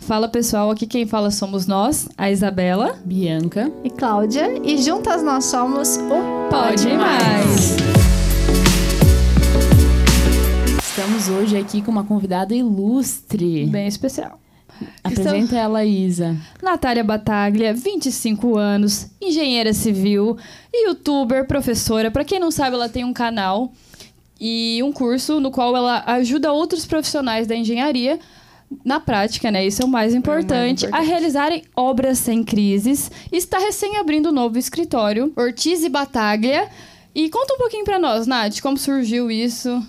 Fala pessoal, aqui quem fala somos nós, a Isabela, Bianca e Cláudia, e juntas nós somos o Pode Mais. Estamos hoje aqui com uma convidada ilustre. Bem especial. Apresenta ela, Isa. Natália Bataglia, 25 anos, engenheira civil, youtuber, professora. Para quem não sabe, ela tem um canal e um curso no qual ela ajuda outros profissionais da engenharia na prática, né? Isso é o mais importante, é mais importante. a realizarem obras sem crises. Está recém abrindo um novo escritório, Ortiz e Bataglia. E conta um pouquinho para nós, Nath, como surgiu isso?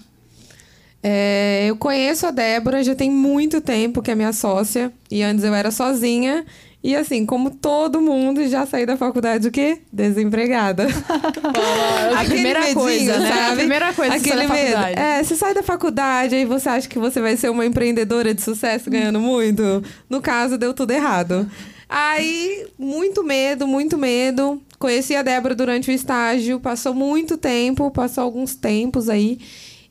É, eu conheço a Débora já tem muito tempo, que é minha sócia. E antes eu era sozinha. E assim, como todo mundo, já saí da faculdade o quê? Desempregada. a primeira medinho, coisa, né? Sabe? A primeira coisa Aquele que você medo. É, você sai da faculdade, aí você acha que você vai ser uma empreendedora de sucesso ganhando muito. No caso, deu tudo errado. Aí, muito medo, muito medo. Conheci a Débora durante o estágio, passou muito tempo, passou alguns tempos aí.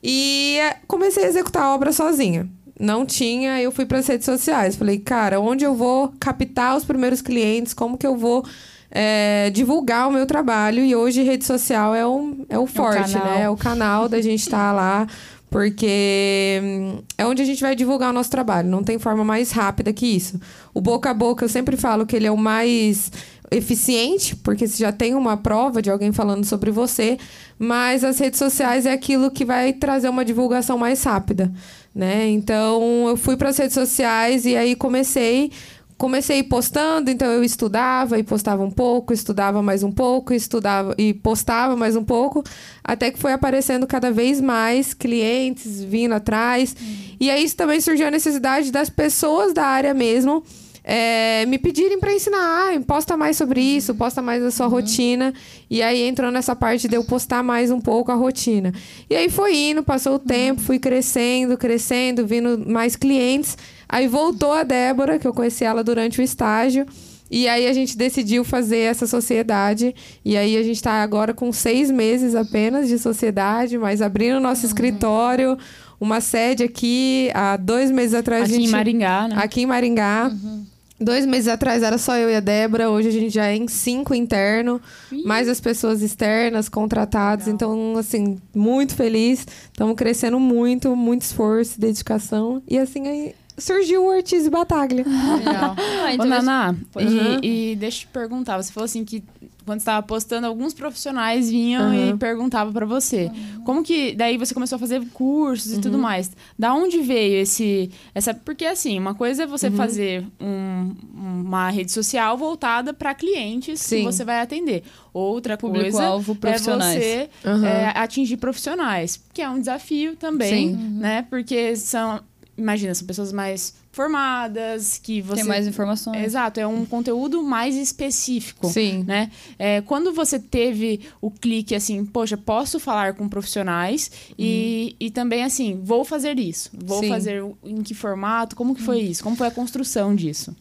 E é, comecei a executar a obra sozinha. Não tinha, eu fui para as redes sociais. Falei, cara, onde eu vou captar os primeiros clientes? Como que eu vou é, divulgar o meu trabalho? E hoje rede social é, um, é o forte, é o né? É o canal da gente estar tá lá. Porque hum, é onde a gente vai divulgar o nosso trabalho. Não tem forma mais rápida que isso. O boca a boca, eu sempre falo que ele é o mais eficiente, porque você já tem uma prova de alguém falando sobre você, mas as redes sociais é aquilo que vai trazer uma divulgação mais rápida, né? Então, eu fui para as redes sociais e aí comecei comecei postando, então eu estudava e postava um pouco, estudava mais um pouco, estudava e postava mais um pouco, até que foi aparecendo cada vez mais clientes vindo atrás. Uhum. E aí também surgiu a necessidade das pessoas da área mesmo é, me pedirem para ensinar, ah, posta mais sobre isso, posta mais a sua uhum. rotina. E aí entrou nessa parte de eu postar mais um pouco a rotina. E aí foi indo, passou o uhum. tempo, fui crescendo, crescendo, vindo mais clientes. Aí voltou a Débora, que eu conheci ela durante o estágio. E aí a gente decidiu fazer essa sociedade. E aí a gente está agora com seis meses apenas de sociedade, mas abrindo nosso uhum. escritório, uma sede aqui há dois meses atrás. Aqui gente... em Maringá, né? Aqui em Maringá. Uhum. Dois meses atrás era só eu e a Débora, hoje a gente já é em cinco interno, Ih. mais as pessoas externas contratadas. Legal. Então, assim, muito feliz. Estamos crescendo muito, muito esforço, dedicação. E assim aí surgiu o Ortiz e Bataglia. Legal. Ah, então Ô, Naná, uhum. e, e deixa eu te perguntar, você falou assim que quando estava postando, alguns profissionais vinham uhum. e perguntavam para você. Uhum. Como que daí você começou a fazer cursos e tudo uhum. mais? Da onde veio esse essa porque assim, uma coisa é você uhum. fazer um, uma rede social voltada para clientes Sim. que você vai atender. Outra Público coisa alvo, é você é, atingir profissionais, que é um desafio também, Sim. né? Porque são imagina, são pessoas mais formadas, que você... Tem mais informações. Exato, é um conteúdo mais específico. Sim. Né? É, quando você teve o clique assim, poxa, posso falar com profissionais uhum. e, e também assim, vou fazer isso. Vou Sim. fazer em que formato? Como que foi uhum. isso? Como foi a construção disso?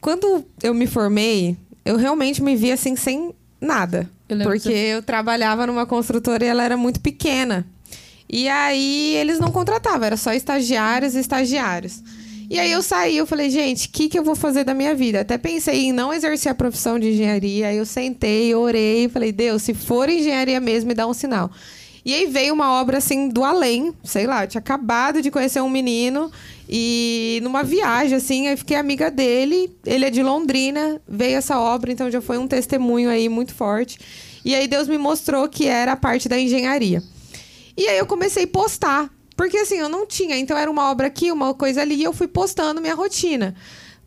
Quando eu me formei, eu realmente me vi assim sem nada. Eu porque você... eu trabalhava numa construtora e ela era muito pequena. E aí eles não contratavam, era só estagiários e estagiários. E aí eu saí, eu falei, gente, o que, que eu vou fazer da minha vida? Até pensei em não exercer a profissão de engenharia. Aí eu sentei, orei, falei, Deus, se for engenharia mesmo, me dá um sinal. E aí veio uma obra assim do além, sei lá, eu tinha acabado de conhecer um menino e numa viagem assim, eu fiquei amiga dele, ele é de Londrina, veio essa obra, então já foi um testemunho aí muito forte. E aí Deus me mostrou que era a parte da engenharia. E aí eu comecei a postar. Porque assim, eu não tinha. Então era uma obra aqui, uma coisa ali, e eu fui postando minha rotina.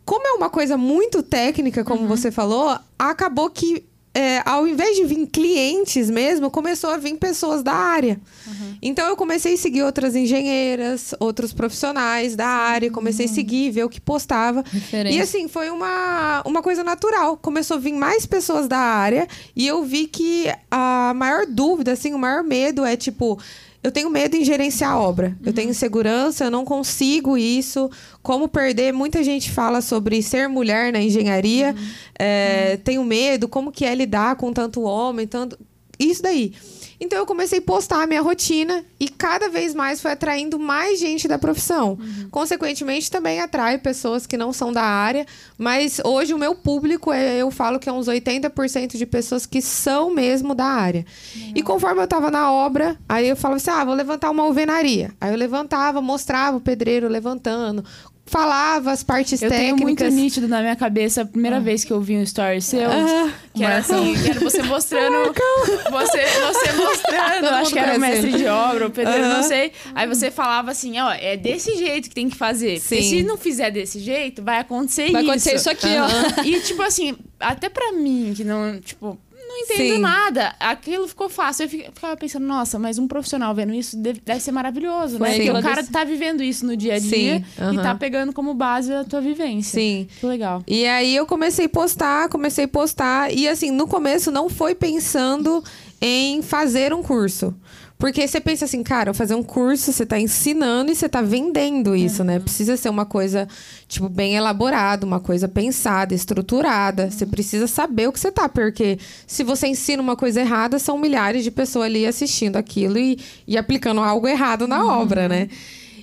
Como é uma coisa muito técnica, como uhum. você falou, acabou que é, ao invés de vir clientes mesmo, começou a vir pessoas da área. Uhum. Então eu comecei a seguir outras engenheiras, outros profissionais da área, comecei uhum. a seguir, ver o que postava. Referência. E assim, foi uma, uma coisa natural. Começou a vir mais pessoas da área e eu vi que a maior dúvida, assim, o maior medo é tipo eu tenho medo em gerenciar a obra. Uhum. Eu tenho insegurança, eu não consigo isso. Como perder? Muita gente fala sobre ser mulher na engenharia. Uhum. É, uhum. Tenho medo, como que é lidar com tanto homem, tanto isso daí. Então eu comecei a postar a minha rotina e cada vez mais foi atraindo mais gente da profissão. Uhum. Consequentemente, também atrai pessoas que não são da área, mas hoje o meu público é, eu falo que é uns 80% de pessoas que são mesmo da área. Uhum. E conforme eu tava na obra, aí eu falava assim: "Ah, vou levantar uma alvenaria". Aí eu levantava, mostrava o pedreiro levantando, falava as partes eu técnicas. Eu tenho muito nítido na minha cabeça a primeira ah. vez que eu vi um story seu, ah. que era assim, que era você mostrando, você, você mostrando, acho que era o mestre de obra, o pedreiro, não sei. Aí você falava assim, ó, é desse jeito que tem que fazer. Sim. se não fizer desse jeito, vai acontecer vai isso. Vai acontecer isso aqui, ó. E tipo assim, até pra mim, que não, tipo, não entendo Sim. nada. Aquilo ficou fácil. Eu ficava pensando, nossa, mas um profissional vendo isso deve, deve ser maravilhoso, né? Porque o cara desse... tá vivendo isso no dia a dia uhum. e tá pegando como base a tua vivência. Sim. Que legal. E aí eu comecei a postar, comecei a postar. E assim, no começo não foi pensando em fazer um curso. Porque você pensa assim, cara, fazer um curso, você está ensinando e você está vendendo isso, uhum. né? Precisa ser uma coisa, tipo, bem elaborada, uma coisa pensada, estruturada. Uhum. Você precisa saber o que você tá, porque se você ensina uma coisa errada, são milhares de pessoas ali assistindo aquilo e, e aplicando algo errado na uhum. obra, né?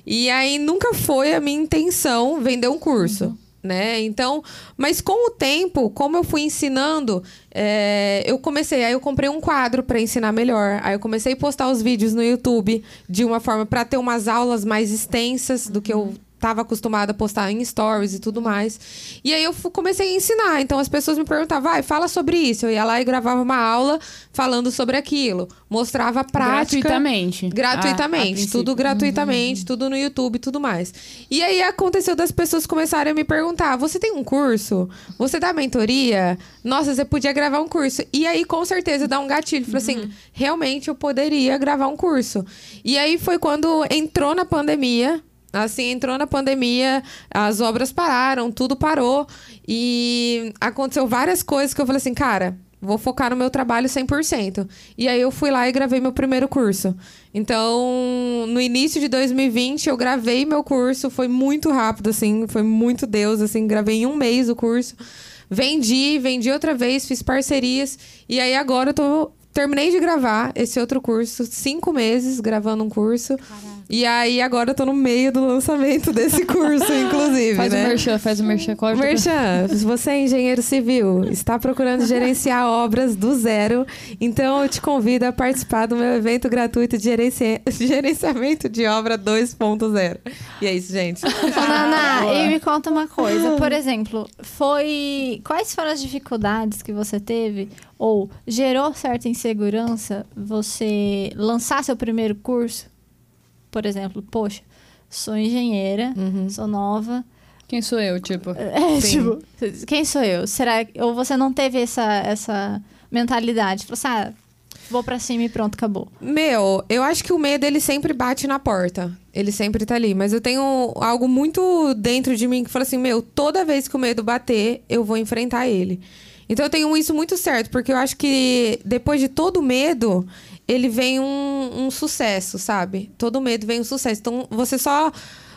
E aí nunca foi a minha intenção vender um curso. Né? Então, mas com o tempo, como eu fui ensinando, é, eu comecei, aí eu comprei um quadro para ensinar melhor. Aí eu comecei a postar os vídeos no YouTube de uma forma para ter umas aulas mais extensas do que eu estava acostumada a postar em stories e tudo mais. E aí eu comecei a ensinar. Então as pessoas me perguntavam, vai, fala sobre isso. Eu ia lá e gravava uma aula falando sobre aquilo. Mostrava a prática. Gratuitamente. Gratuitamente. Ah, tudo gratuitamente, uhum. tudo no YouTube e tudo mais. E aí aconteceu das pessoas começarem a me perguntar: você tem um curso? Você dá mentoria? Nossa, você podia gravar um curso. E aí, com certeza, dá um gatilho. Falei assim, uhum. assim: realmente eu poderia gravar um curso. E aí foi quando entrou na pandemia Assim, entrou na pandemia, as obras pararam, tudo parou. E aconteceu várias coisas que eu falei assim, cara, vou focar no meu trabalho 100%. E aí eu fui lá e gravei meu primeiro curso. Então, no início de 2020, eu gravei meu curso, foi muito rápido, assim, foi muito Deus, assim, gravei em um mês o curso. Vendi, vendi outra vez, fiz parcerias. E aí agora eu tô. Terminei de gravar esse outro curso, cinco meses gravando um curso. Caraca. E aí, agora eu tô no meio do lançamento desse curso, inclusive. Faz né? o merchan, faz o merchan. É merchan, se você é engenheiro civil, está procurando gerenciar obras do zero, então eu te convido a participar do meu evento gratuito de gerenci... gerenciamento de obra 2.0. E é isso, gente. Ana, e me conta uma coisa. Por exemplo, foi. Quais foram as dificuldades que você teve? Ou gerou certa insegurança você lançar seu primeiro curso? Por exemplo, poxa, sou engenheira, uhum. sou nova. Quem sou eu, tipo? É, Sim. tipo, quem sou eu? Será ou você não teve essa essa mentalidade? Falou assim, ah, vou para cima e pronto, acabou. Meu, eu acho que o medo ele sempre bate na porta. Ele sempre tá ali, mas eu tenho algo muito dentro de mim que fala assim, meu, toda vez que o medo bater, eu vou enfrentar ele. Então eu tenho isso muito certo, porque eu acho que depois de todo medo, ele vem um, um sucesso, sabe? Todo medo vem um sucesso. Então você só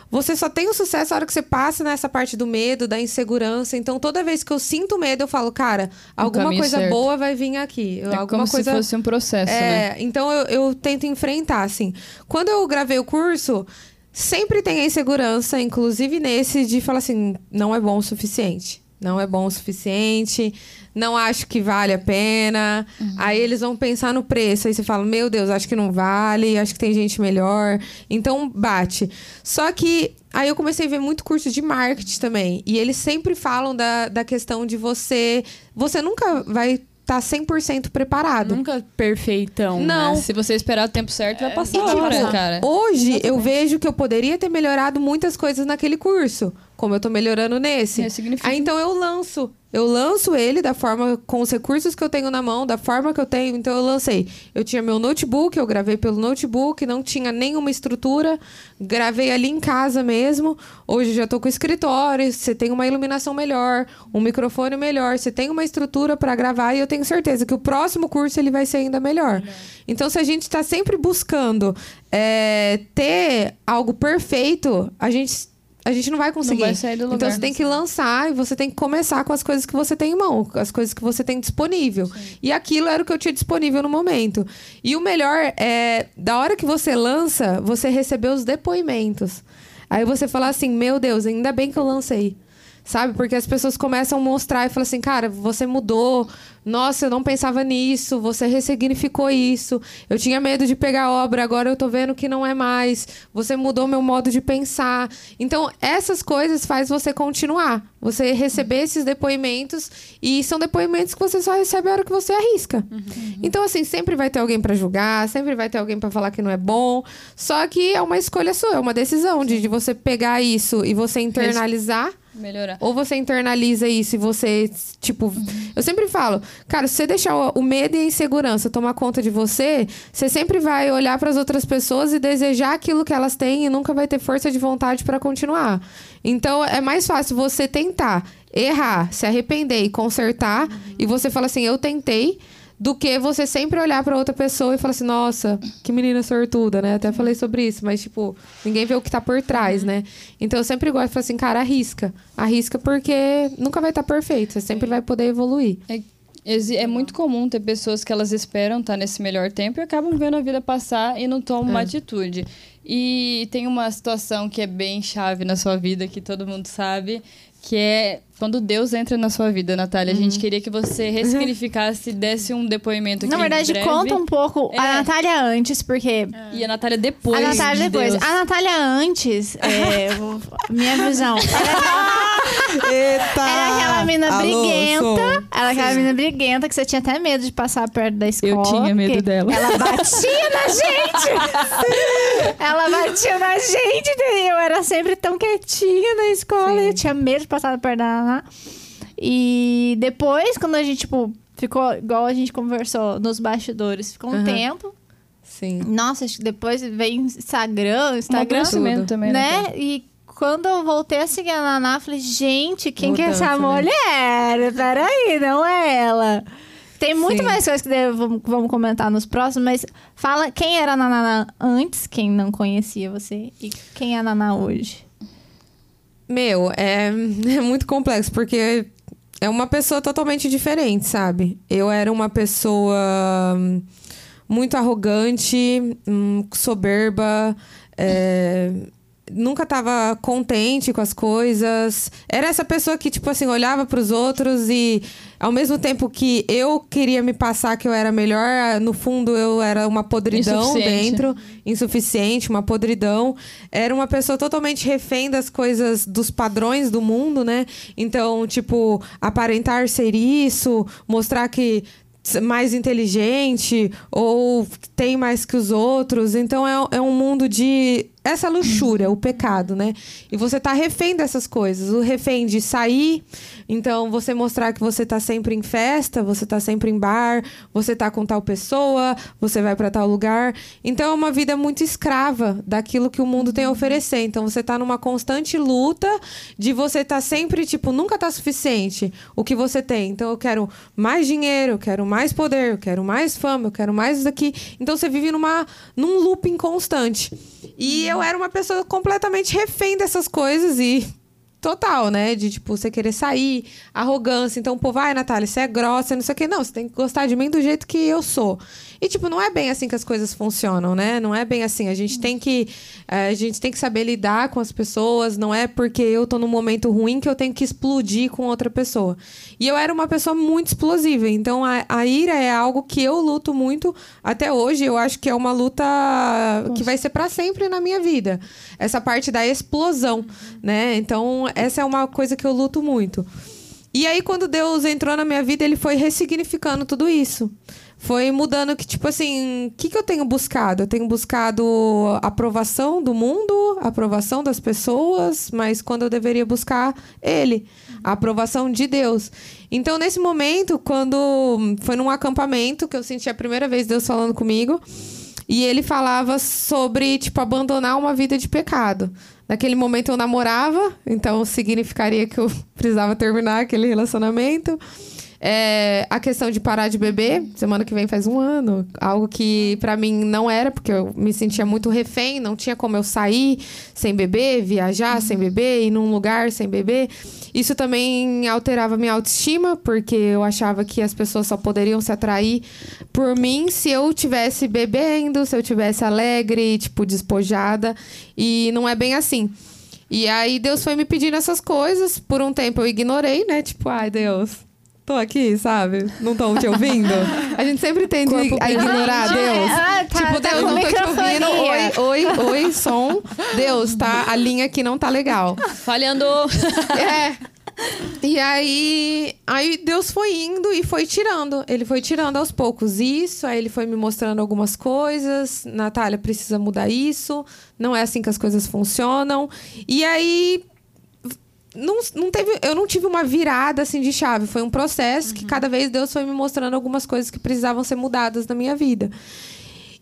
você só tem o sucesso na hora que você passa nessa parte do medo, da insegurança. Então, toda vez que eu sinto medo, eu falo, cara, alguma coisa certo. boa vai vir aqui. É alguma como coisa... se fosse um processo, é, né? Então, eu, eu tento enfrentar, assim. Quando eu gravei o curso, sempre tem a insegurança, inclusive nesse, de falar assim, não é bom o suficiente. Não é bom o suficiente não acho que vale a pena. Uhum. Aí eles vão pensar no preço. Aí você fala, meu Deus, acho que não vale, acho que tem gente melhor. Então bate. Só que aí eu comecei a ver muito curso de marketing também. E eles sempre falam da, da questão de você. Você nunca vai tá 100% preparado. Nunca perfeitão. Né? Não. Né? Se você esperar o tempo certo, vai passar é, a hora, tipo, cara. Hoje Exatamente. eu vejo que eu poderia ter melhorado muitas coisas naquele curso como eu tô melhorando nesse. É, significa... Aí então eu lanço. Eu lanço ele da forma, com os recursos que eu tenho na mão, da forma que eu tenho. Então eu lancei. Eu tinha meu notebook, eu gravei pelo notebook, não tinha nenhuma estrutura. Gravei ali em casa mesmo. Hoje já tô com escritório, você tem uma iluminação melhor, um microfone melhor, você tem uma estrutura para gravar e eu tenho certeza que o próximo curso ele vai ser ainda melhor. melhor. Então se a gente está sempre buscando é, ter algo perfeito, a gente a gente não vai conseguir. Não vai sair do lugar. Então você tem que lançar e você tem que começar com as coisas que você tem em mão, as coisas que você tem disponível. Sim. E aquilo era o que eu tinha disponível no momento. E o melhor é, da hora que você lança, você receber os depoimentos. Aí você fala assim: Meu Deus, ainda bem que eu lancei sabe? Porque as pessoas começam a mostrar e falam assim, cara, você mudou. Nossa, eu não pensava nisso. Você ressignificou isso. Eu tinha medo de pegar obra, agora eu tô vendo que não é mais. Você mudou meu modo de pensar. Então, essas coisas faz você continuar. Você receber esses depoimentos e são depoimentos que você só recebe a hora que você arrisca. Uhum. Então, assim, sempre vai ter alguém para julgar, sempre vai ter alguém para falar que não é bom. Só que é uma escolha sua, é uma decisão de, de você pegar isso e você internalizar. Melhorar. Ou você internaliza isso e você, tipo. Uhum. Eu sempre falo, cara, se você deixar o, medo e a insegurança tomar conta de você, você sempre vai olhar para as outras pessoas e desejar aquilo que elas têm e nunca vai ter força de vontade para continuar. Então é mais fácil você tentar, errar, se arrepender e consertar, uhum. e você fala assim: eu tentei do que você sempre olhar para outra pessoa e falar assim, nossa, que menina sortuda, né? Até falei sobre isso, mas tipo, ninguém vê o que tá por trás, né? Então eu sempre gosto de falar assim, cara, arrisca. Arrisca porque nunca vai estar tá perfeito, você sempre vai poder evoluir. É, é muito comum ter pessoas que elas esperam estar tá nesse melhor tempo e acabam vendo a vida passar e não tomam é. uma atitude. E tem uma situação que é bem chave na sua vida, que todo mundo sabe, que é quando Deus entra na sua vida, Natália. Uhum. A gente uhum. queria que você ressignificasse, desse um depoimento aqui. Na verdade, breve. conta um pouco é. a Natália antes, porque. É. E a Natália depois. A Natália de depois. Deus. A Natália antes, é, minha visão. Eita! Era aquela mina Alô, briguenta. Era aquela mina briguenta que você tinha até medo de passar perto da escola. Eu tinha medo dela. Ela batia na gente! ela batia na gente, entendeu? Eu era sempre tão quietinha na escola. Sim. Eu tinha medo de passar perto da E depois, quando a gente, tipo, ficou igual a gente conversou nos bastidores, ficou um uhum. tempo. Sim. Nossa, acho que depois vem Instagram, Instagram. Um também, né? né? E quando eu voltei a seguir a Naná, falei, gente, quem Mudança, que é essa né? mulher? Peraí, não é ela. Tem muito Sim. mais coisas que vamos comentar nos próximos, mas fala quem era a Naná antes, quem não conhecia você, e quem é a Naná hoje. Meu, é, é muito complexo, porque é uma pessoa totalmente diferente, sabe? Eu era uma pessoa hum, muito arrogante, hum, soberba, é, nunca estava contente com as coisas. Era essa pessoa que, tipo assim, olhava para os outros e, ao mesmo tempo que eu queria me passar que eu era melhor, no fundo eu era uma podridão dentro, insuficiente, uma podridão. Era uma pessoa totalmente refém das coisas, dos padrões do mundo, né? Então, tipo, aparentar ser isso, mostrar que mais inteligente ou tem mais que os outros. Então é, é um mundo de essa luxúria, o pecado, né? E você tá refém dessas coisas. O refém de sair, então você mostrar que você tá sempre em festa, você tá sempre em bar, você tá com tal pessoa, você vai para tal lugar. Então é uma vida muito escrava daquilo que o mundo tem a oferecer. Então você tá numa constante luta de você tá sempre, tipo, nunca tá suficiente o que você tem. Então eu quero mais dinheiro, eu quero mais poder, eu quero mais fama, eu quero mais daqui. Então você vive numa num looping constante. E eu era uma pessoa completamente refém dessas coisas e total, né? De, tipo, você querer sair, arrogância. Então, pô, vai, Natália, você é grossa, não sei o quê. Não, você tem que gostar de mim do jeito que eu sou. E, tipo, não é bem assim que as coisas funcionam, né? Não é bem assim. A gente tem que, é, a gente tem que saber lidar com as pessoas. Não é porque eu tô num momento ruim que eu tenho que explodir com outra pessoa. E eu era uma pessoa muito explosiva. Então, a, a ira é algo que eu luto muito até hoje. Eu acho que é uma luta Nossa. que vai ser para sempre na minha vida. Essa parte da explosão, né? Então, essa é uma coisa que eu luto muito. E aí, quando Deus entrou na minha vida, ele foi ressignificando tudo isso foi mudando que, tipo assim, o que, que eu tenho buscado? Eu tenho buscado aprovação do mundo, aprovação das pessoas, mas quando eu deveria buscar ele, a aprovação de Deus. Então, nesse momento, quando foi num acampamento que eu senti a primeira vez Deus falando comigo, e ele falava sobre, tipo, abandonar uma vida de pecado. Naquele momento eu namorava, então significaria que eu precisava terminar aquele relacionamento. É, a questão de parar de beber, semana que vem faz um ano. Algo que para mim não era, porque eu me sentia muito refém, não tinha como eu sair sem beber, viajar sem beber, ir num lugar sem beber. Isso também alterava minha autoestima, porque eu achava que as pessoas só poderiam se atrair por mim se eu tivesse bebendo, se eu tivesse alegre, tipo, despojada. E não é bem assim. E aí Deus foi me pedindo essas coisas. Por um tempo eu ignorei, né? Tipo, ai, Deus, tô aqui, sabe? Não tô te ouvindo. A gente sempre tende a ignorar Deus. Ah, tá, tipo, tá Deus, não tô te ouvindo. Oi, oi, oi, som. Deus, tá? A linha aqui não tá legal. Falhando. É. E aí, aí Deus foi indo e foi tirando. Ele foi tirando aos poucos isso, aí ele foi me mostrando algumas coisas. Natália, precisa mudar isso. Não é assim que as coisas funcionam. E aí não, não teve, eu não tive uma virada assim de chave. Foi um processo uhum. que cada vez Deus foi me mostrando algumas coisas que precisavam ser mudadas na minha vida.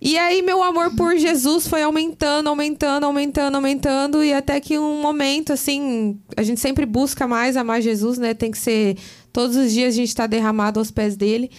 E aí meu amor por Jesus foi aumentando, aumentando, aumentando, aumentando e até que um momento assim, a gente sempre busca mais amar Jesus, né? Tem que ser todos os dias a gente está derramado aos pés dele.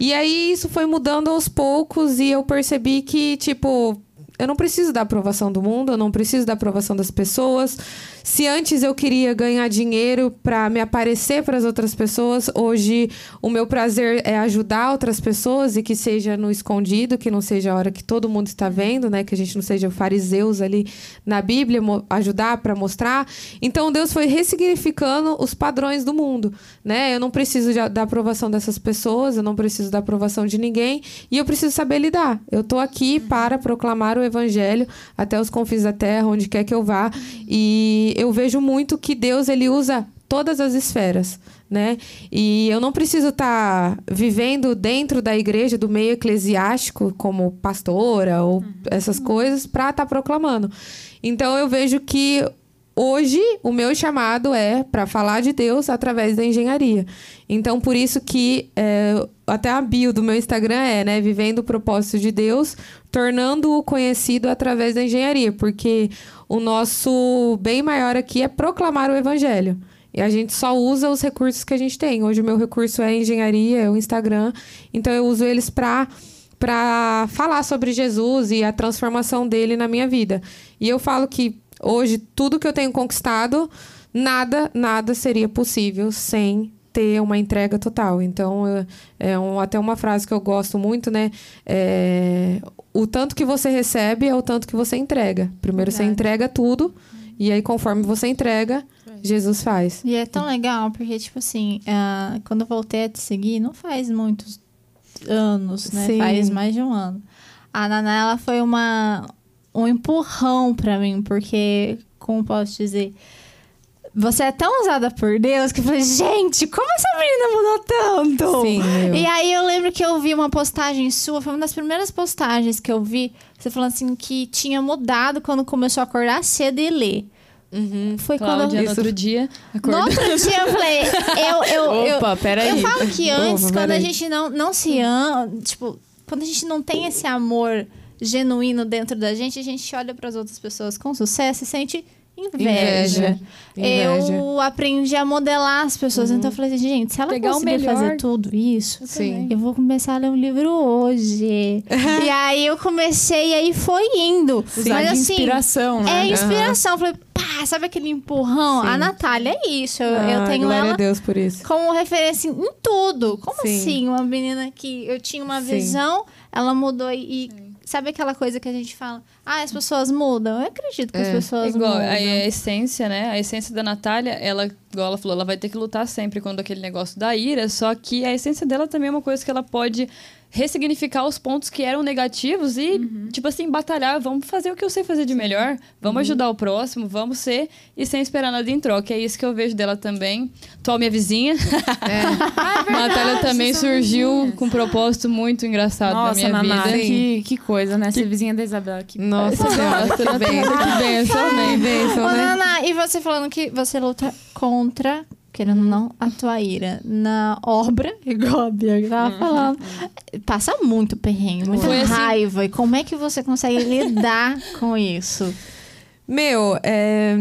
E aí isso foi mudando aos poucos e eu percebi que tipo eu não preciso da aprovação do mundo, eu não preciso da aprovação das pessoas. Se antes eu queria ganhar dinheiro para me aparecer para as outras pessoas, hoje o meu prazer é ajudar outras pessoas e que seja no escondido, que não seja a hora que todo mundo está vendo, né? Que a gente não seja fariseus ali na Bíblia, ajudar para mostrar. Então Deus foi ressignificando os padrões do mundo, né? Eu não preciso de, da aprovação dessas pessoas, eu não preciso da aprovação de ninguém e eu preciso saber lidar. Eu estou aqui para proclamar o evangelho até os confins da terra, onde quer que eu vá. E eu vejo muito que Deus ele usa todas as esferas, né? E eu não preciso estar tá vivendo dentro da igreja, do meio eclesiástico, como pastora ou essas coisas, para estar tá proclamando. Então eu vejo que hoje o meu chamado é para falar de Deus através da engenharia. Então, por isso que é, até a bio do meu Instagram é, né, vivendo o propósito de Deus, tornando-o conhecido através da engenharia, porque o nosso bem maior aqui é proclamar o evangelho. E a gente só usa os recursos que a gente tem. Hoje o meu recurso é engenharia, é o Instagram, então eu uso eles para para falar sobre Jesus e a transformação dele na minha vida. E eu falo que Hoje, tudo que eu tenho conquistado, nada, nada seria possível sem ter uma entrega total. Então, é um, até uma frase que eu gosto muito, né? É, o tanto que você recebe é o tanto que você entrega. Primeiro Verdade. você entrega tudo, e aí, conforme você entrega, Jesus faz. E é tão legal, porque, tipo assim, uh, quando eu voltei a te seguir, não faz muitos anos, né? Sim. Faz mais de um ano. A Naná, ela foi uma, um empurrão para mim, porque, como posso dizer, você é tão usada por Deus que eu falei, gente, como essa menina mudou tanto? Sim, eu. E aí eu lembro que eu vi uma postagem sua, foi uma das primeiras postagens que eu vi, você falando assim que tinha mudado quando começou a acordar cedo e ler. Uhum. Foi Cláudia, quando... no outro dia. Acordando. No outro dia eu falei, eu, eu, Opa, eu, peraí. Eu falo que antes, Opa, quando a gente não, não se ama, tipo, quando a gente não tem esse amor genuíno dentro da gente, a gente olha para as outras pessoas com sucesso e sente inveja. inveja. Eu aprendi a modelar as pessoas, uhum. então eu falei assim, gente, se ela Pegar conseguir fazer tudo isso, eu, eu vou começar a ler um livro hoje. e aí eu comecei e aí foi indo. Sim. Mas assim, inspiração, né? É inspiração. Uhum. Falei, pá, sabe aquele empurrão? Sim. A Natália é isso. Eu, ah, eu tenho ela como referência em tudo. Como Sim. assim? Uma menina que eu tinha uma visão, ela mudou e Sabe aquela coisa que a gente fala? Ah, as pessoas mudam. Eu acredito que é. as pessoas igual, mudam. A, a essência, né? A essência da Natália, ela, igual ela falou, ela vai ter que lutar sempre quando aquele negócio da ira, só que a essência dela também é uma coisa que ela pode ressignificar os pontos que eram negativos e, uhum. tipo assim, batalhar. Vamos fazer o que eu sei fazer de melhor. Vamos uhum. ajudar o próximo, vamos ser e sem esperar nada em troca. É isso que eu vejo dela também. Tua minha vizinha. É. ah, é Natália também surgiu com um propósito muito engraçado Nossa, na minha vida. Que, que coisa, né? Ser vizinha da Isabela aqui. Nossa Senhora, que bem. Que benção, bem, benção, né? Naná, e você falando que você luta contra querendo ou não, a tua ira na obra, igual a Bia estava uhum. falando, passa muito perrengue, muita Foi assim. raiva. Assim... E como é que você consegue lidar com isso? Meu, é...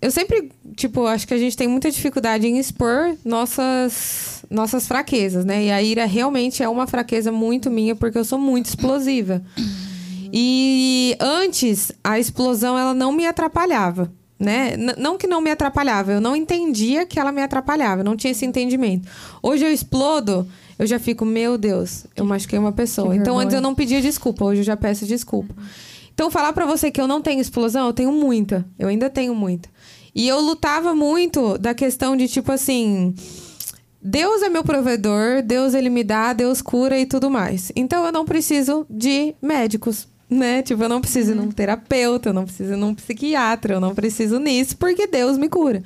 eu sempre, tipo, acho que a gente tem muita dificuldade em expor nossas nossas fraquezas, né? E a ira realmente é uma fraqueza muito minha, porque eu sou muito explosiva. E antes, a explosão, ela não me atrapalhava, né? N não que não me atrapalhava, eu não entendia que ela me atrapalhava, eu não tinha esse entendimento. Hoje eu explodo, eu já fico, meu Deus, eu machuquei uma pessoa. Então antes eu não pedia desculpa, hoje eu já peço desculpa. Então falar para você que eu não tenho explosão, eu tenho muita, eu ainda tenho muita. E eu lutava muito da questão de tipo assim, Deus é meu provedor, Deus ele me dá, Deus cura e tudo mais. Então eu não preciso de médicos, né? Tipo, eu não preciso ir num terapeuta, eu não preciso ir num psiquiatra, eu não preciso nisso, porque Deus me cura.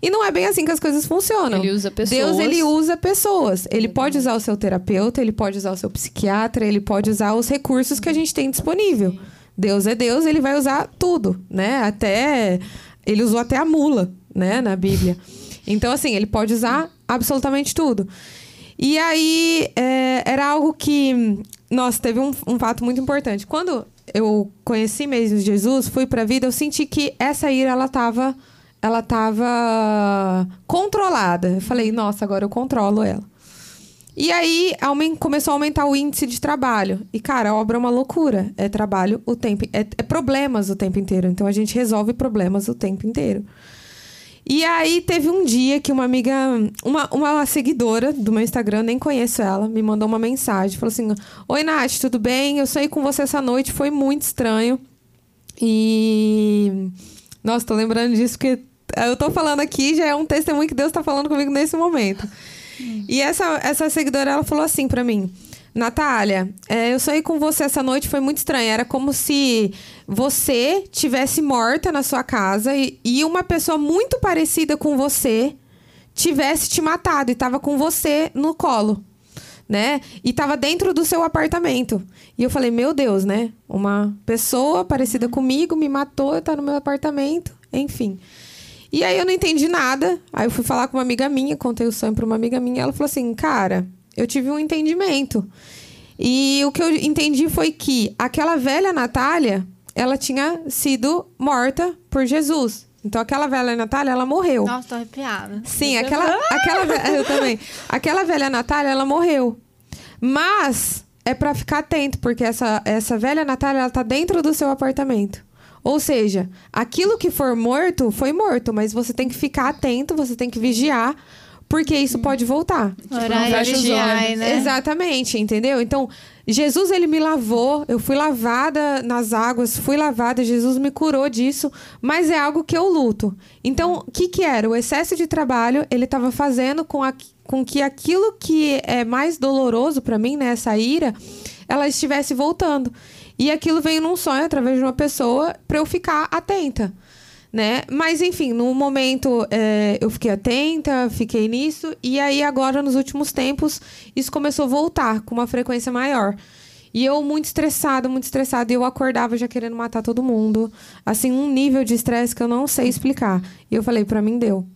E não é bem assim que as coisas funcionam. Ele usa pessoas. Deus, ele usa pessoas. Ele pode usar o seu terapeuta, ele pode usar o seu psiquiatra, ele pode usar os recursos que a gente tem disponível. Deus é Deus, ele vai usar tudo, né? Até ele usou até a mula, né, na Bíblia. Então, assim, ele pode usar absolutamente tudo. E aí, é, era algo que. Nossa, teve um, um fato muito importante. Quando eu conheci mesmo Jesus, fui pra vida, eu senti que essa ira, ela tava. Ela tava controlada. Eu falei, nossa, agora eu controlo ela. E aí começou a aumentar o índice de trabalho. E, cara, a obra é uma loucura. É trabalho o tempo. É, é problemas o tempo inteiro. Então a gente resolve problemas o tempo inteiro. E aí teve um dia que uma amiga, uma, uma seguidora do meu Instagram, nem conheço ela, me mandou uma mensagem. Falou assim: Oi, Nath, tudo bem? Eu saí com você essa noite, foi muito estranho. E. Nossa, tô lembrando disso porque eu tô falando aqui, já é um testemunho que Deus tá falando comigo nesse momento. E essa, essa seguidora, ela falou assim para mim. Natália, é, eu saí com você essa noite, foi muito estranho. Era como se você tivesse morta na sua casa e, e uma pessoa muito parecida com você tivesse te matado e estava com você no colo, né? E estava dentro do seu apartamento. E eu falei, meu Deus, né? Uma pessoa parecida comigo me matou, está no meu apartamento, enfim. E aí eu não entendi nada. Aí eu fui falar com uma amiga minha, contei o sonho para uma amiga minha. Ela falou assim, cara, eu tive um entendimento. E o que eu entendi foi que aquela velha Natália, ela tinha sido morta por Jesus. Então aquela velha Natália, ela morreu. Nossa, tô arrepiada. Sim, aquela, aquela eu também. Aquela velha Natália, ela morreu. Mas é para ficar atento, porque essa, essa velha Natália, ela tá dentro do seu apartamento. Ou seja, aquilo que for morto, foi morto, mas você tem que ficar atento, você tem que vigiar, porque isso pode voltar. Tipo, e né? Exatamente, entendeu? Então, Jesus, ele me lavou, eu fui lavada nas águas, fui lavada, Jesus me curou disso, mas é algo que eu luto. Então, o que que era? O excesso de trabalho, ele estava fazendo com, a, com que aquilo que é mais doloroso para mim, né, essa ira, ela estivesse voltando. E aquilo veio num sonho através de uma pessoa para eu ficar atenta. Né? Mas enfim, no momento é, eu fiquei atenta, fiquei nisso, e aí agora, nos últimos tempos, isso começou a voltar com uma frequência maior. E eu muito estressada, muito estressada, e eu acordava já querendo matar todo mundo. Assim, um nível de estresse que eu não sei explicar. E eu falei, para mim deu.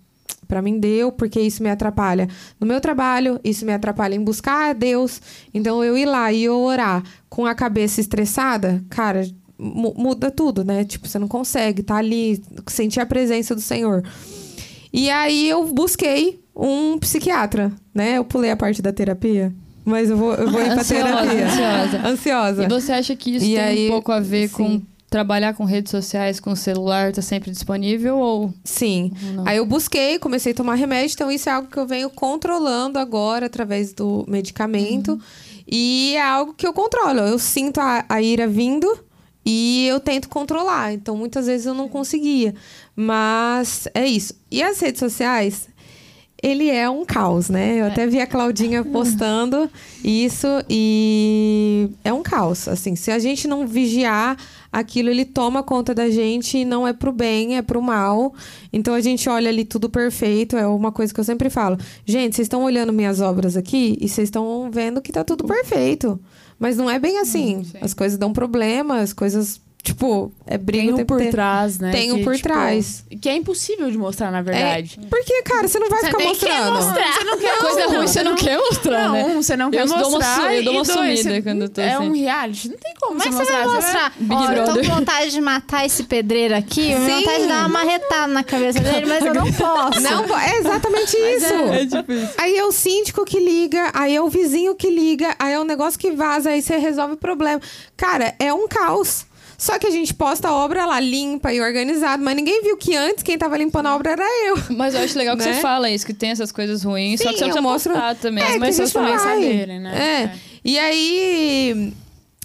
Para mim deu, porque isso me atrapalha no meu trabalho, isso me atrapalha em buscar a Deus. Então eu ir lá e eu orar com a cabeça estressada, cara, muda tudo, né? Tipo, você não consegue estar tá ali, sentir a presença do Senhor. E aí eu busquei um psiquiatra, né? Eu pulei a parte da terapia. Mas eu vou, eu vou ir pra ansiosa, terapia. Ansiosa. Ansiosa. E você acha que isso e tem aí, um pouco a ver sim. com trabalhar com redes sociais, com o celular, tá sempre disponível ou. Sim. Ou Aí eu busquei, comecei a tomar remédio, então isso é algo que eu venho controlando agora através do medicamento. Uhum. E é algo que eu controlo. Eu sinto a, a ira vindo e eu tento controlar. Então muitas vezes eu não conseguia. Mas é isso. E as redes sociais, ele é um caos, né? Eu é. até vi a Claudinha postando isso e é um caos. Assim, se a gente não vigiar, aquilo ele toma conta da gente e não é pro bem, é pro mal. Então a gente olha ali tudo perfeito, é uma coisa que eu sempre falo. Gente, vocês estão olhando minhas obras aqui e vocês estão vendo que tá tudo perfeito. Mas não é bem assim. Hum, as coisas dão problema, as coisas Tipo, é briga Tem um por inteiro. trás, né? Tem um que, por tipo, trás. Que é impossível de mostrar, na verdade. Porque, cara, você não vai Você ficar mostrando. mostrar. Você não quer Coisa ruim você não quer mostrar, Não, né? um, você não quer Eu dou uma mostrar. eu dou uma dois, sumida você- quando eu tô É assim. um reality, não tem como Mas você você mostrar. vai você mostrar. Big Ó, eu tô com vontade de matar esse pedreiro aqui. Eu tenho vontade de dar uma marretada na cabeça dele, mas eu não posso. Não, é exatamente isso. É tipo isso. Aí é o síndico que liga, aí é o vizinho que liga, aí é um negócio que vaza, aí você resolve o problema. Cara, é um caos. Só que a gente posta a obra lá limpa e organizada, mas ninguém viu que antes quem tava limpando a obra era eu. Mas eu acho legal que Né? você fala isso, que tem essas coisas ruins, só Sim, que você precisa mostro- mostrar também. É, mas que você você também saberem, né? É. É. E aí,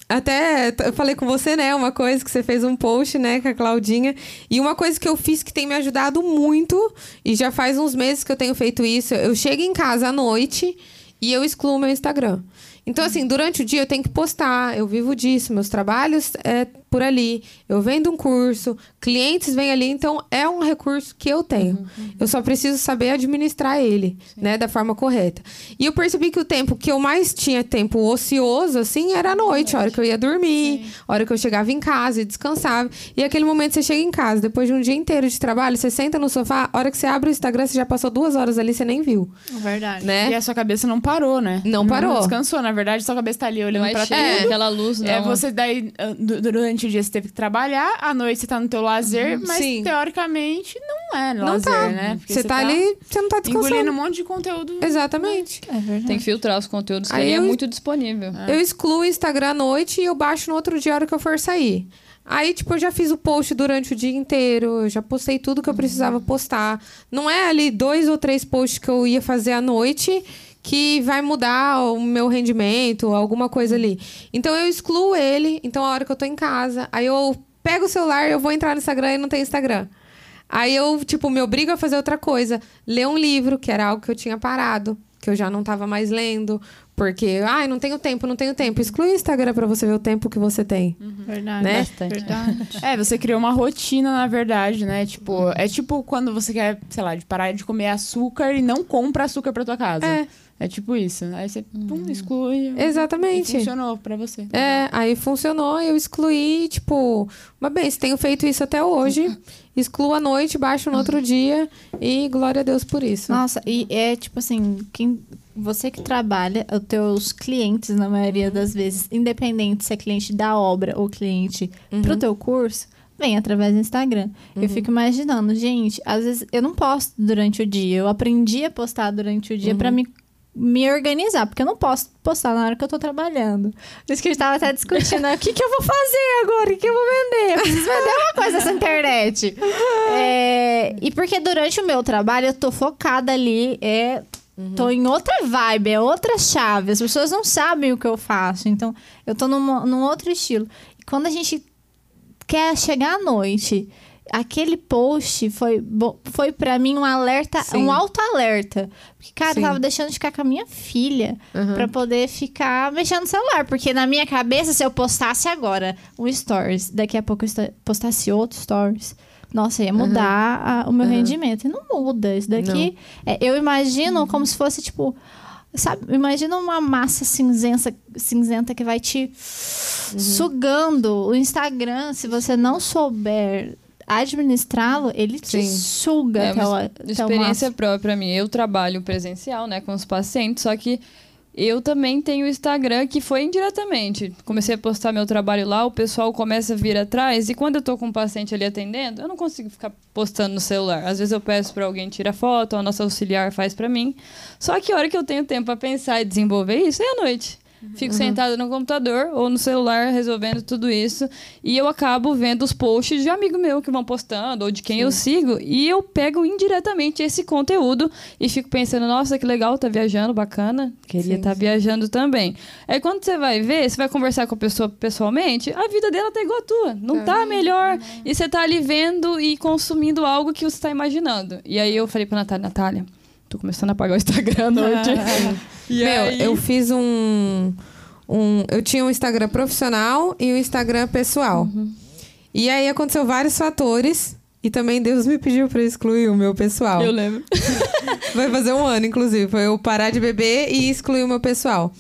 até eu falei com você, né, uma coisa que você fez um post, né, com a Claudinha. E uma coisa que eu fiz que tem me ajudado muito, e já faz uns meses que eu tenho feito isso, eu chego em casa à noite e eu excluo meu Instagram. Então, assim, durante o dia eu tenho que postar, eu vivo disso, meus trabalhos é por ali, eu vendo um curso, clientes vêm ali, então é um recurso que eu tenho. Eu só preciso saber administrar ele, né, da forma correta. E eu percebi que o tempo que eu mais tinha tempo ocioso, assim, era à noite, a hora que eu ia dormir, a hora que eu chegava em casa e descansava. E aquele momento você chega em casa, depois de um dia inteiro de trabalho, você senta no sofá, a hora que você abre o Instagram, você já passou duas horas ali, você nem viu, Verdade. né? E a sua cabeça não parou, né? Não parou. descansou, na verdade, sua cabeça tá ali olhando Não é pra cheio, tudo. aquela luz, não. É, você daí, ah, du- durante o dia você teve que trabalhar, à noite você tá no teu lazer, mas Sim. teoricamente não é Não lazer, tá. né? Porque Você tá ali, você não tá descansando. engolindo um monte de conteúdo. Exatamente. É verdade. Tem que filtrar os conteúdos, que Aí é eu- muito disponível. Eu excluo o Instagram à noite e eu baixo no outro dia a hora que eu for sair. Aí, tipo, eu já fiz o post durante o dia inteiro, eu já postei tudo que eu precisava postar. Não é ali dois ou três posts que eu ia fazer à noite que vai mudar o meu rendimento, alguma coisa ali. Então eu excluo ele, então a hora que eu tô em casa, aí eu pego o celular, eu vou entrar no Instagram e não tem Instagram. Aí eu, tipo, me obrigo a fazer outra coisa. Ler um livro, que era algo que eu tinha parado, que eu já não tava mais lendo. Porque, ai, não tenho tempo, não tenho tempo. Exclui o Instagram pra você ver o tempo que você tem. Verdade. Né? Bastante. Verdade. É, você criou uma rotina, na verdade, né? Tipo, é tipo quando você quer, sei lá, de parar de comer açúcar e não compra açúcar pra tua casa. É. É tipo isso. Aí você, pum, exclui. Exatamente. Funcionou pra você. É, aí funcionou, eu excluí, tipo, mas bem, se tenho feito isso até hoje, excluo à noite, baixo no outro dia e glória a Deus por isso. Nossa, e é tipo assim, quem, você que trabalha, os teus clientes, na maioria das vezes, independente se é cliente da obra ou cliente pro teu curso, vem através do Instagram. Eu fico imaginando, gente, às vezes eu não posto durante o dia. Eu aprendi a postar durante o dia pra me me organizar, porque eu não posso postar na hora que eu tô trabalhando. Por isso que a gente tava até discutindo, né? o que que eu vou fazer agora? O que eu vou vender? Eu preciso vender uma coisa nessa internet. É, e porque durante o meu trabalho eu tô focada ali, é, tô em outra vibe, é outra chave. As pessoas não sabem o que eu faço, então eu tô num, num outro estilo. E quando a gente quer chegar à noite, aquele post foi, foi para mim um alerta, Sim. um auto-alerta. Porque, cara, Sim. eu tava deixando de ficar com a minha filha Uhum. pra poder ficar mexendo no celular. Porque na minha cabeça, se eu postasse agora um stories, daqui a pouco eu postasse outro stories. Nossa, ia mudar a- o meu Uhum. rendimento. E não muda. Isso daqui. é, eu imagino como se fosse, tipo. Sabe, imagina uma massa cinzenta, cinzenta que vai te sugando. O Instagram, se você não souber administrá-lo, ele te Sim. suga É até o, até o experiência máximo. própria mim. Eu trabalho presencial, né, com os pacientes, só que eu também tenho o Instagram que foi indiretamente. Comecei a postar meu trabalho lá, o pessoal começa a vir atrás e quando eu tô com um paciente ali atendendo, eu não consigo ficar postando no celular. Às vezes eu peço para alguém tirar foto, a nossa auxiliar faz para mim. Só que a hora que eu tenho tempo para pensar e desenvolver isso é à noite. Fico sentada no computador ou no celular resolvendo tudo isso. E eu acabo vendo os posts de amigo meu que vão postando ou de quem eu sigo. E eu pego indiretamente esse conteúdo e fico pensando, nossa, que legal, tá viajando, bacana. Queria Sim, estar viajando também. Aí quando você vai ver, você vai conversar com a pessoa pessoalmente, a vida dela tá igual a tua. Não tá melhor. E você tá ali vendo e consumindo algo que você tá imaginando. E aí eu falei pra Natália, Natália, tô começando a apagar o Instagram à noite. E Meu, aí- eu fiz um, um. Eu tinha um Instagram profissional e um Instagram pessoal. E aí aconteceu vários fatores. E também Deus me pediu pra excluir o meu pessoal. Eu lembro. Vai fazer um ano, inclusive. Foi eu parar de beber e excluir o meu pessoal.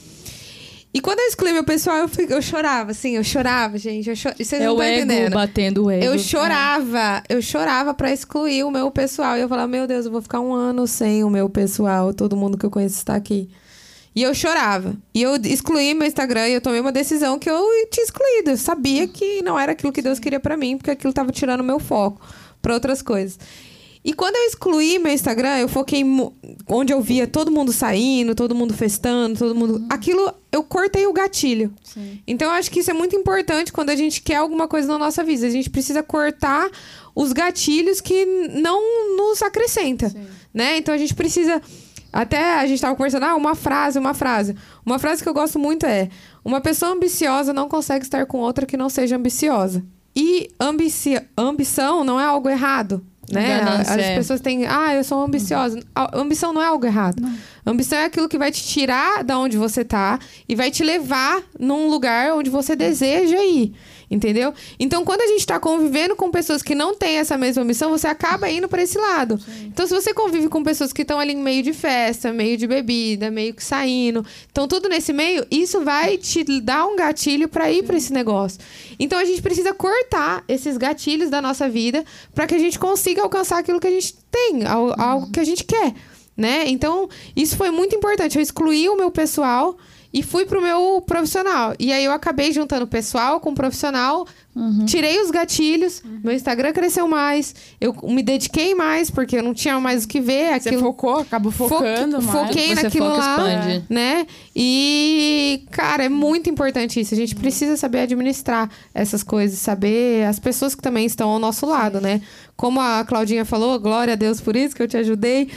E quando eu excluí meu pessoal, eu, eu chorava, assim, eu chorava, gente. Eu cho... Vocês é não o estão ego entendendo. batendo o ego. Eu chorava, eu chorava pra excluir o meu pessoal. E eu falava, meu Deus, eu vou ficar um ano sem o meu pessoal, todo mundo que eu conheço está aqui. E eu chorava. E eu excluí meu Instagram e eu tomei uma decisão que eu tinha excluído. Eu sabia que não era aquilo que Deus queria pra mim, porque aquilo tava tirando o meu foco pra outras coisas. E quando eu excluí meu Instagram, eu foquei onde eu via todo mundo saindo, todo mundo festando, todo mundo. Aquilo, eu cortei o gatilho. Então eu acho que isso é muito importante quando a gente quer alguma coisa na nossa vida. A gente precisa cortar os gatilhos que não nos acrescenta, né? Então a gente precisa até a gente estava conversando, ah, uma frase, uma frase. Uma frase que eu gosto muito é: uma pessoa ambiciosa não consegue estar com outra que não seja ambiciosa. E ambici ambição não é algo errado. Né? Ganância, As pessoas têm, ah, eu sou ambiciosa. A ambição não é algo errado. Ambição é aquilo que vai te tirar da onde você tá e vai te levar num lugar onde você deseja ir. Entendeu? Então, quando a gente tá convivendo com pessoas que não têm essa mesma missão, você acaba indo para esse lado. Então, se você convive com pessoas que estão ali em meio de festa, meio de bebida, meio que saindo, então tudo nesse meio, isso vai te dar um gatilho para ir para esse negócio. Então, a gente precisa cortar esses gatilhos da nossa vida para que a gente consiga alcançar aquilo que a gente tem, al- algo que a gente quer, né? Então, isso foi muito importante. Eu excluí o meu pessoal e fui pro meu profissional. E aí eu acabei juntando pessoal com profissional, tirei os gatilhos, meu Instagram cresceu mais, eu me dediquei mais, porque eu não tinha mais o que ver. Você Aquilo, focou, acabou focando mais. foquei Você naquilo foca, lá, expande. né? E, cara, é muito importante isso. A gente precisa saber administrar essas coisas, saber as pessoas que também estão ao nosso lado, né? Como a Claudinha falou, glória a Deus por isso que eu te ajudei.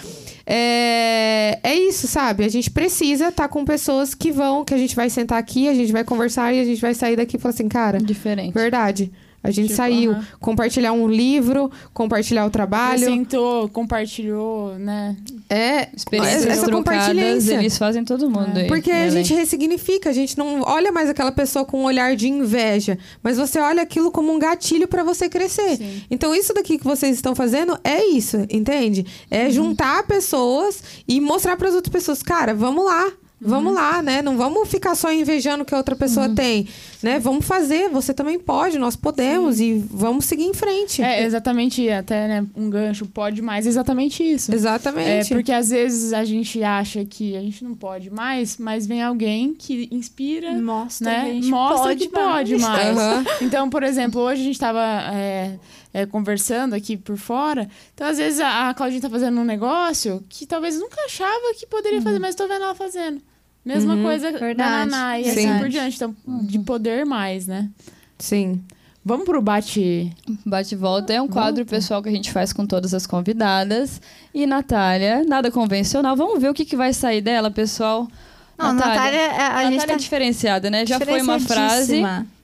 É, é isso, sabe? A gente precisa estar com pessoas que vão, que a gente vai sentar aqui, a gente vai conversar e a gente vai sair daqui e falar assim, cara, Diferente. verdade. A gente Tipo, saiu, aham. compartilhar um livro, compartilhar o trabalho. Sentou, compartilhou, né? É, Experiências essa trocadas, compartilhância. eles fazem todo mundo aí. Porque a né, gente ressignifica, a gente não olha mais aquela pessoa com um olhar de inveja, mas você olha aquilo como um gatilho para você crescer. Sim. Então isso daqui que vocês estão fazendo é isso, entende? É juntar pessoas e mostrar para as outras pessoas, cara, vamos lá. Vamos lá, né? Não vamos ficar só invejando o que a outra pessoa tem, né? Vamos fazer, você também pode, nós podemos e vamos seguir em frente. É exatamente, até né, um gancho pode mais, exatamente isso. É, Exatamente. porque às vezes a gente acha que a gente não pode mais, mas vem alguém que inspira, Mostra né? que a gente Mostra pode que pode mais. Aham. Então, por exemplo, hoje a gente tava é, é, conversando aqui por fora. Então, às vezes, a, a Claudinha tá fazendo um negócio que talvez nunca achava que poderia fazer, mas tô vendo ela fazendo. Mesma Uhum. coisa Verdade. da Naná e assim Sim. por diante. Então, de poder mais, né? Sim. Vamos pro bate. Bate e volta é um quadro pessoal que a gente faz com todas as convidadas. E Natália, nada convencional. Vamos ver o que, que vai sair dela, pessoal. Não, Natália, a, a Natália gente tá é diferenciada, né? Já foi uma frase.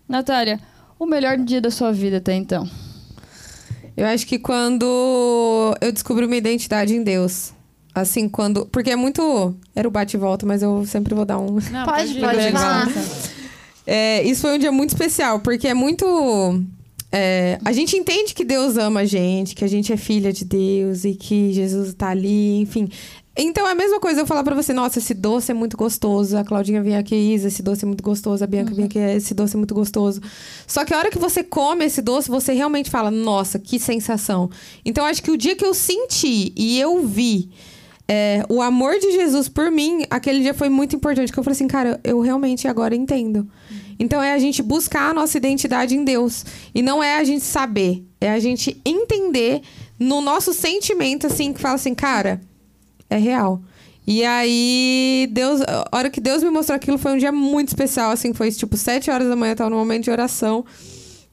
Natália, o melhor dia da sua vida até então. Eu acho que quando eu descobri minha identidade em Deus. Assim, quando. Porque é muito. Era o bate e volta, mas eu sempre vou dar um. Não, Pode, pode Legal. falar. É, isso foi um dia muito especial, porque é muito. é, a gente entende que Deus ama a gente, que a gente é filha de Deus e que Jesus tá ali, enfim. Então é a mesma coisa eu falar pra você, nossa, esse doce é muito gostoso. A Claudinha vem aqui, Isa, esse doce é muito gostoso. A Bianca vem aqui, esse doce é muito gostoso. Só que a hora que você come esse doce, você realmente fala, nossa, que sensação. Então acho que o dia que eu senti e eu vi é, o amor de Jesus por mim, aquele dia foi muito importante. Que eu falei assim, cara, eu realmente agora entendo. Então é a gente buscar a nossa identidade em Deus. E não é a gente saber. É a gente entender no nosso sentimento, assim, que fala assim, cara, é real. E aí, Deus, a hora que Deus me mostrou aquilo foi um dia muito especial, assim, foi tipo sete horas da manhã, tava no momento de oração.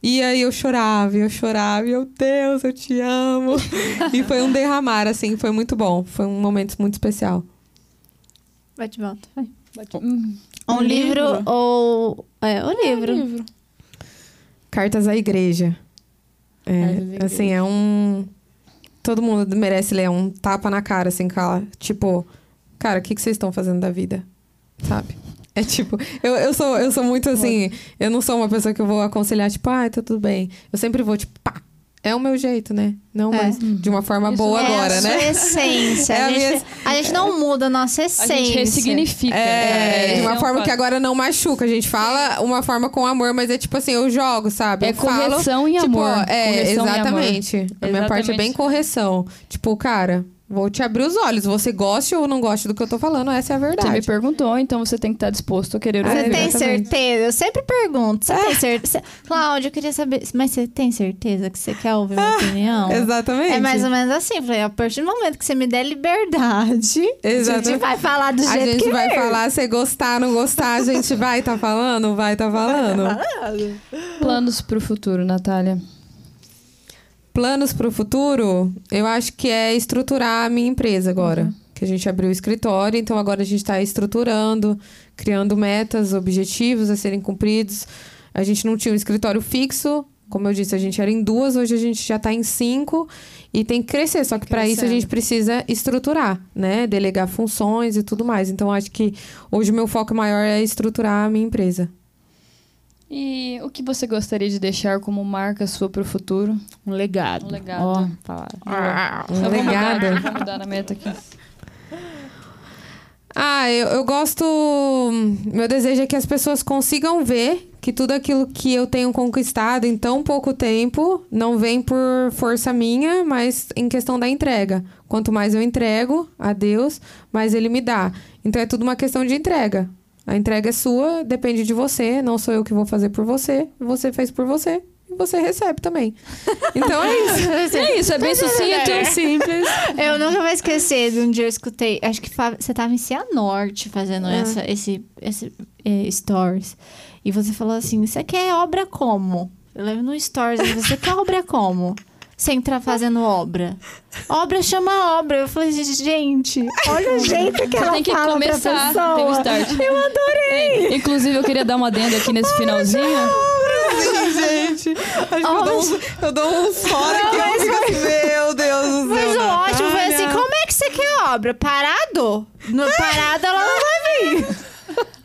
E aí eu chorava, eu chorava, e eu, Deus, eu te amo. e foi um derramar, assim, foi muito bom. Foi um momento muito especial. Vai de volta, vai. Hum, Um, Um livro, livro? ou... É, o livro. livro. Cartas à Igreja. É, à Igreja. assim, é um. Todo mundo merece ler, é um tapa na cara, assim, cara. Tipo, cara, o que, que vocês estão fazendo da vida? Sabe? É tipo, eu, eu, sou, eu sou muito assim, eu não sou uma pessoa que eu vou aconselhar, tipo, ah, tá tudo bem. Eu sempre vou, tipo, pá. é o meu jeito, né? Não, é. mas de uma forma Isso boa é agora, a né? essência. É a, gente, minha... a, gente, não muda a nossa essência. A gente ressignifica. É, é de uma é forma que agora não machuca. A gente fala uma forma com amor, mas é tipo assim, eu jogo, sabe? É eu correção falo, e tipo, amor. É, correção exatamente. amor. A minha parte é bem correção. Tipo, cara, Vou te abrir os olhos. Você goste ou não goste do que eu tô falando, essa é a verdade. Você me perguntou, então você tem que estar disposto a querer ouvir. Você tem certeza? Eu sempre pergunto. Você é. tem certeza? Cláudia, eu queria saber. Mas você tem certeza que você quer ouvir minha opinião? Exatamente. É mais ou menos assim. Falei, a partir do momento que você me der liberdade, Exatamente. a gente vai falar do jeito que A gente vai vir. falar, se gostar, não gostar, a gente vai tá falando, vai tá falando. Planos pro futuro, Natália planos para o futuro, eu acho que é estruturar a minha empresa agora. Uhum. Que a gente abriu o escritório, então agora a gente está estruturando, criando metas, objetivos a serem cumpridos. A gente não tinha um escritório fixo, como eu disse, a gente era em duas, hoje a gente já está em cinco e tem que crescer. Só que para isso a gente precisa estruturar, né? Delegar funções e tudo mais. Então acho que hoje o meu foco maior é estruturar a minha empresa. E o que você gostaria de deixar como marca sua para o futuro? Um legado. Um legado. Oh, ah, um legado. Vou mudar, vou mudar na meta aqui. Ah, eu, eu gosto. Meu desejo é que as pessoas consigam ver que tudo aquilo que eu tenho conquistado em tão pouco tempo não vem por força minha, mas em questão da entrega. Quanto mais eu entrego a Deus, mais Ele me dá. Então é tudo uma questão de entrega. A entrega é sua, depende de você, não sou eu que vou fazer por você, você fez por você e você recebe também. Então é isso. é isso, é bem sucinto, é simples. Eu nunca vou esquecer de um dia eu escutei, acho que você estava em Cianorte fazendo ah. essa, esse, esse eh, stories. E você falou assim: você quer obra como? Eu lembro no stories, você quer obra como? Sem entrar fazendo obra. Obra chama obra. Eu falei, gente, olha o jeito que ela tem que fala começar, pra pessoa. Tem start. Eu adorei. inclusive, eu queria dar uma adenda aqui nesse finalzinho. Sim, gente. Acho que eu dou, uns, eu dou uns fora que eu fico assim, meu Deus do céu. Mas o ótimo foi assim, como é que você quer obra? Parado? No parado ela não vai vir.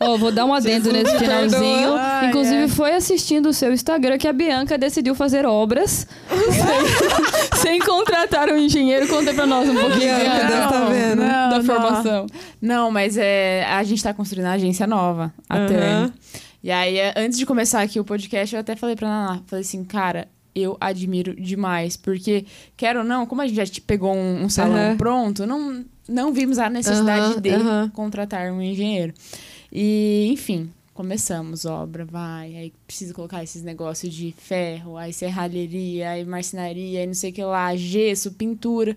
Oh, vou dar um adendo Jesus nesse finalzinho. Ai, Inclusive, foi assistindo o seu Instagram que a Bianca decidiu fazer obras sem, sem, contratar um engenheiro. Conta pra nós um pouquinho, Bianca, não, tá vendo? Não, da formação. Não, mas é, a gente tá construindo uma agência nova, até. Uhum. E aí, é, antes de começar aqui o podcast, eu até falei pra Naná, falei assim, cara, eu admiro demais. Porque, quero ou não, como a gente já pegou um, um salão uhum. pronto, não, não vimos a necessidade uhum, de uhum. contratar um engenheiro. E, enfim, começamos obra, vai, aí precisa colocar esses negócios de ferro, aí serralheria, aí marcenaria, aí não sei o que lá, gesso, pintura.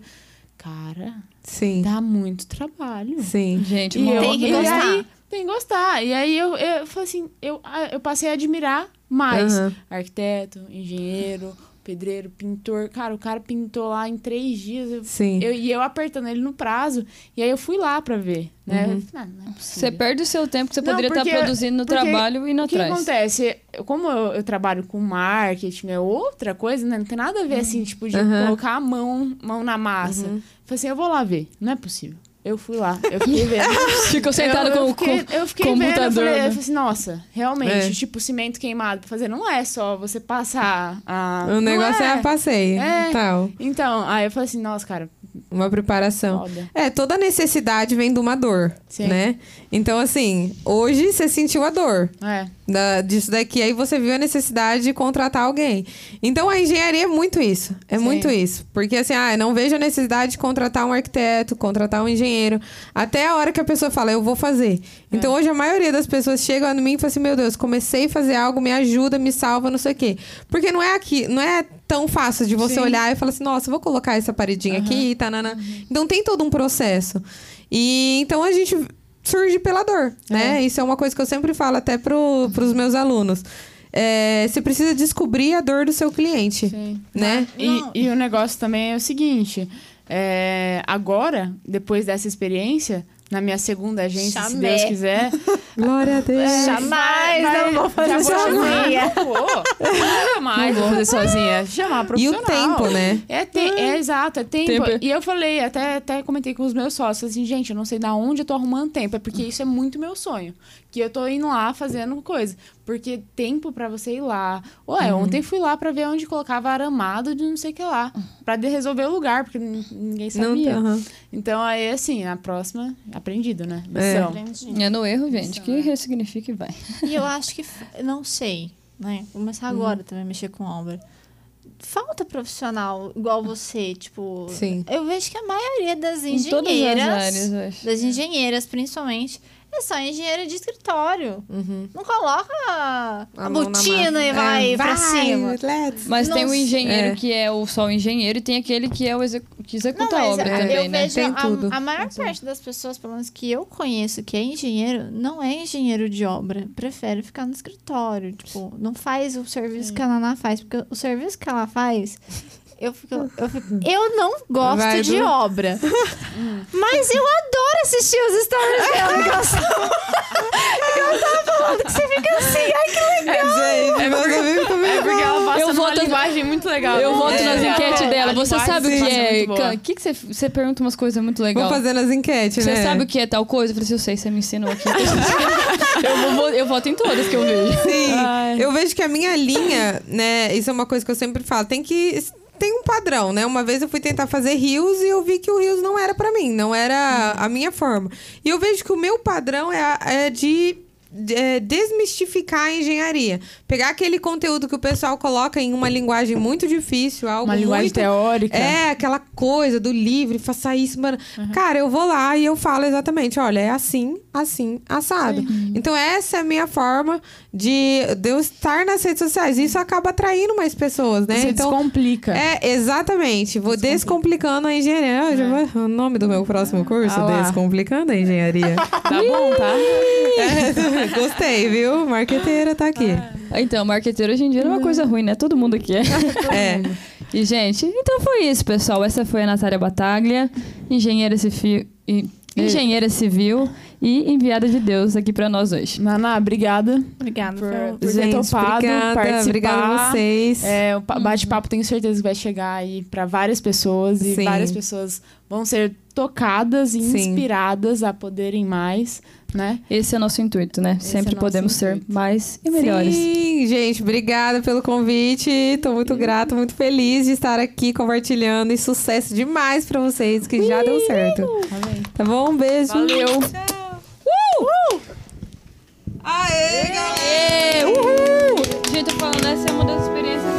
Cara, Sim. dá muito trabalho. Sim. Gente, uma tem que gostar. Aí, tem que gostar. E aí eu, eu falei assim, eu, eu passei a admirar mais uhum. arquiteto, engenheiro, pedreiro, pintor. Cara, o cara pintou lá em três dias. Eu, Sim. Eu, e eu apertando ele no prazo. E aí eu fui lá pra ver, né? Uhum. Não, não é você perde o seu tempo que você não, poderia estar produzindo no trabalho e indo atrás. O que acontece? Como eu, eu, trabalho com marketing, é outra coisa, né? Não tem nada a ver, assim, tipo, de uhum. colocar a mão, mão na massa. Uhum. Falei assim, eu vou lá ver. Não é possível. Eu fui lá, eu fiquei vendo. Ficou sentado com, fiquei, com Eu fiquei computador, vendo, eu falei, né? eu falei assim, nossa, realmente, é. tipo, cimento queimado pra fazer, não é só você passar a... O negócio é, é a passeio, é. tal. Então, aí eu falei assim, nossa, cara... Uma preparação. Foda. É, toda necessidade vem de uma dor, Sim. né? Então, assim, hoje você sentiu a dor. É. Da, disso daqui, aí você viu a necessidade de contratar alguém. Então, a engenharia é muito isso. É Sim. muito isso. Porque, assim, ah, não vejo a necessidade de contratar um arquiteto, contratar um engenheiro. Até a hora que a pessoa fala, eu vou fazer. Então, é. hoje, a maioria das pessoas chegam a mim e falam assim, meu Deus, comecei a fazer algo, me ajuda, me salva, não sei o quê. Porque não é aqui, não é tão fácil de você Sim. olhar e falar assim, nossa, vou colocar essa paredinha uhum. aqui, tá, Uhum. Então, tem todo um processo. E, então, a gente surge pela dor, né? É. Isso é uma coisa que eu sempre falo até pro, pros meus alunos. É, você precisa descobrir a dor do seu cliente, Sim. né? E, e, o negócio também é o seguinte, é, agora, depois dessa experiência, na minha segunda agência, Chamei. se Deus quiser. Glória a Deus. É, Jamais não vou fazer sozinha. Jamais vou fazer sozinha. Chamar profissional. E o tempo, né? É, te, é exato, é tempo. tempo. E eu falei, até, até comentei com os meus sócios, assim, gente, eu não sei da onde eu tô arrumando tempo, é porque isso é muito meu sonho. Que eu tô indo lá fazendo coisa. Porque tempo para você ir lá. Ué, uhum. ontem fui lá para ver onde colocava aramado de não sei o que lá. Pra resolver o lugar, porque ninguém sabia. Não, uhum. Então, aí, assim, na próxima, aprendido, né? Lição. É. é no erro, gente, que ressignifica e vai. E eu acho que, não sei, né? Vou começar agora uhum. também a mexer com obra falta profissional igual você, tipo. Sim. Eu vejo que a maioria das engenheiras. Áreas, das engenheiras, principalmente, é só engenheiro de escritório. Uhum. Não coloca a, a botina e vai, é, pra cima. Let's. Mas tem o engenheiro é. que é o, só o engenheiro e tem aquele que é o exec, que executa não, a obra também, eu né? Vejo tem a, tudo. A maior parte das pessoas, pelo menos que eu conheço, que é engenheiro, não é engenheiro de obra. Prefere ficar no escritório. Tipo, não faz o serviço Sim. que a Naná faz. Porque o serviço que ela faz eu, fico, eu, fico, eu não gosto Vai de do... obra. mas eu adoro assistir os stories dela. eu tava falando que você fica assim, ai que legal. É, gente, é porque, é porque ela passa eu uma voto, linguagem muito legal. Eu voto é, nas enquetes é, dela. Você sabe o que é? O que, que você, você pergunta umas coisas muito legais. Vou fazer nas enquetes, você né? Você sabe o que é tal coisa? Eu falei assim, eu sei, você me ensinou aqui. eu, vou, eu voto em todas que eu vejo. Sim. Ai. Eu vejo que a minha linha, né? Isso é uma coisa que eu sempre falo. Tem que tem um padrão, né? Uma vez eu fui tentar fazer rios e eu vi que o rios não era para mim, não era a minha forma. E eu vejo que o meu padrão é, é de é, desmistificar a engenharia. Pegar aquele conteúdo que o pessoal coloca em uma linguagem muito difícil, algo Uma linguagem muito, teórica. É, aquela coisa do livre, faça isso, mano. Uhum. Cara, eu vou lá e eu falo exatamente, olha, é assim, assim, assado. Sim. Então essa é a minha forma de, de eu estar nas redes sociais. Isso acaba atraindo mais pessoas, né? Você então, descomplica. É, exatamente. Vou descomplicando a engenharia. É. O nome do meu próximo curso, ah Descomplicando a Engenharia. tá bom, tá? É, gostei, viu? Marqueteira tá aqui. Ah. Então, marqueteiro hoje em dia não é uma coisa ruim, né? Todo mundo aqui é. é. E, gente, então foi isso, pessoal. Essa foi a Natália Bataglia, engenheira civil, engenheira civil e enviada de Deus aqui para nós hoje. Naná, obrigada. Obrigada por, por Gente, ter topado obrigada, participar. Obrigada a vocês. É, o bate-papo tenho certeza que vai chegar aí para várias pessoas e Sim. várias pessoas vão ser tocadas e Sim. inspiradas a poderem mais, né? Esse é o nosso intuito, né? Esse Sempre é podemos intuito. ser mais e melhores. Sim, gente, obrigada pelo convite. Estou muito é. grata, muito feliz de estar aqui compartilhando e sucesso demais para vocês que já deu certo. Amém. Tá bom? Um beijo. Valeu. Tchau. Uh! Uh! Aê, galera! Uhul! Gente, eu falando, essa é uma das experiências